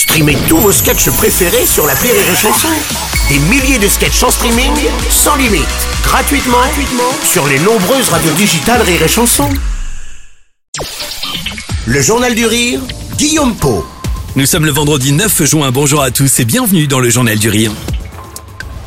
Streamez tous vos sketchs préférés sur la Rire et Chanson. Des milliers de sketchs en streaming, sans limite, gratuitement, sur les nombreuses radios digitales Rire et Chanson. Le Journal du Rire, Guillaume Po. Nous sommes le vendredi 9 juin. Bonjour à tous et bienvenue dans le Journal du Rire.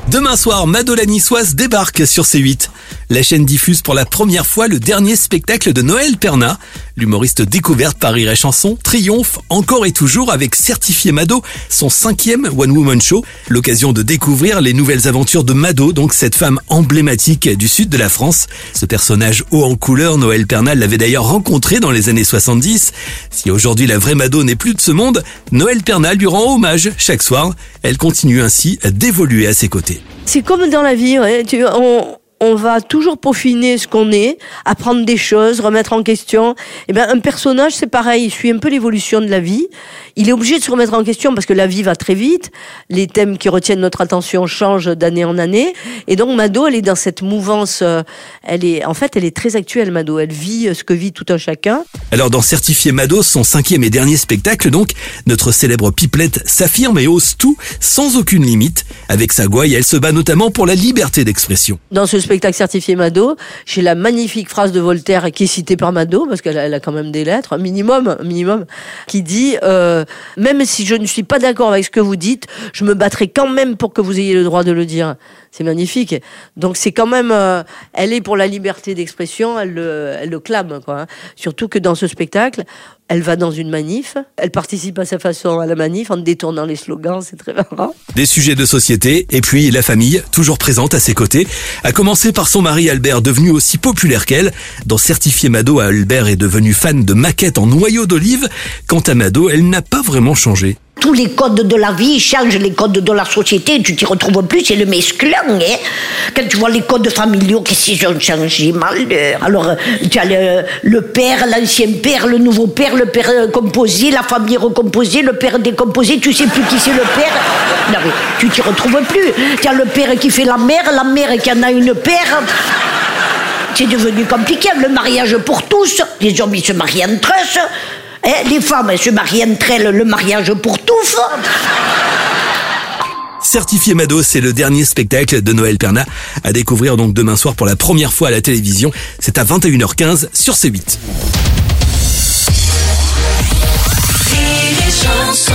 Demain soir, Madonna Niçoise débarque sur C8. La chaîne diffuse pour la première fois le dernier spectacle de Noël Perna. L'humoriste découverte par Rire et Chanson triomphe encore et toujours avec Certifié Mado, son cinquième One Woman Show. L'occasion de découvrir les nouvelles aventures de Mado, donc cette femme emblématique du sud de la France. Ce personnage haut en couleur, Noël Perna l'avait d'ailleurs rencontré dans les années 70. Si aujourd'hui la vraie Mado n'est plus de ce monde, Noël Perna lui rend hommage chaque soir. Elle continue ainsi d'évoluer à ses côtés. C'est comme dans la vie, ouais. Tu- on, on va toujours peaufiner ce qu'on est, apprendre des choses, remettre en question. Et ben un personnage, c'est pareil, il suit un peu l'évolution de la vie. Il est obligé de se remettre en question parce que la vie va très vite. Les thèmes qui retiennent notre attention changent d'année en année. Et donc Mado, elle est dans cette mouvance. euh, Elle est, en fait, elle est très actuelle, Mado. Elle vit euh, ce que vit tout un chacun. Alors dans Certifié Mado, son cinquième et dernier spectacle donc, notre célèbre pipelette s'affirme et ose tout sans aucune limite. Avec sa gouaille, elle se bat notamment pour la liberté d'expression. Dans ce spectacle certifié Mado, j'ai la magnifique phrase de Voltaire qui est citée par Mado, parce qu'elle a, quand même des lettres, un minimum, minimum, qui dit euh, Même si je ne suis pas d'accord avec ce que vous dites, je me battrai quand même pour que vous ayez le droit de le dire. C'est magnifique. Donc c'est quand même, euh, elle est pour la liberté d'expression, elle le, elle le clame, quoi. hein. Surtout que dans ce spectacle, elle va dans une manif, elle participe à sa façon à la manif en détournant les slogans, c'est très marrant. Des sujets de société et puis la famille, toujours présente à ses côtés, a commencé par son mari Albert, devenu aussi populaire qu'elle. Dans Certifié Mado, Albert est devenu fan de maquettes en noyau d'olive. Quant à Mado, elle n'a pas vraiment changé. Tous les codes de la vie changent les codes de la société, tu t'y retrouves plus, c'est le mesclun. Hein. Quand tu vois les codes familiaux, qu'est-ce qu'ils ont changé Malheur. Alors, euh, tu as le, le père, l'ancien père, le nouveau père, le père euh, composé, la famille recomposée, le père décomposé, tu sais plus qui c'est le père. Tu t'y retrouves plus. Tu as le père qui fait la mère, la mère qui en a une père. C'est devenu compliqué. Le mariage pour tous. Les hommes, ils se marient entre eux. Hein, les femmes, elles se marient entre elles. Le mariage pour tous. Certifié Mado, c'est le dernier spectacle de Noël Perna à découvrir donc demain soir pour la première fois à la télévision. C'est à 21h15 sur C8. Rire et chanson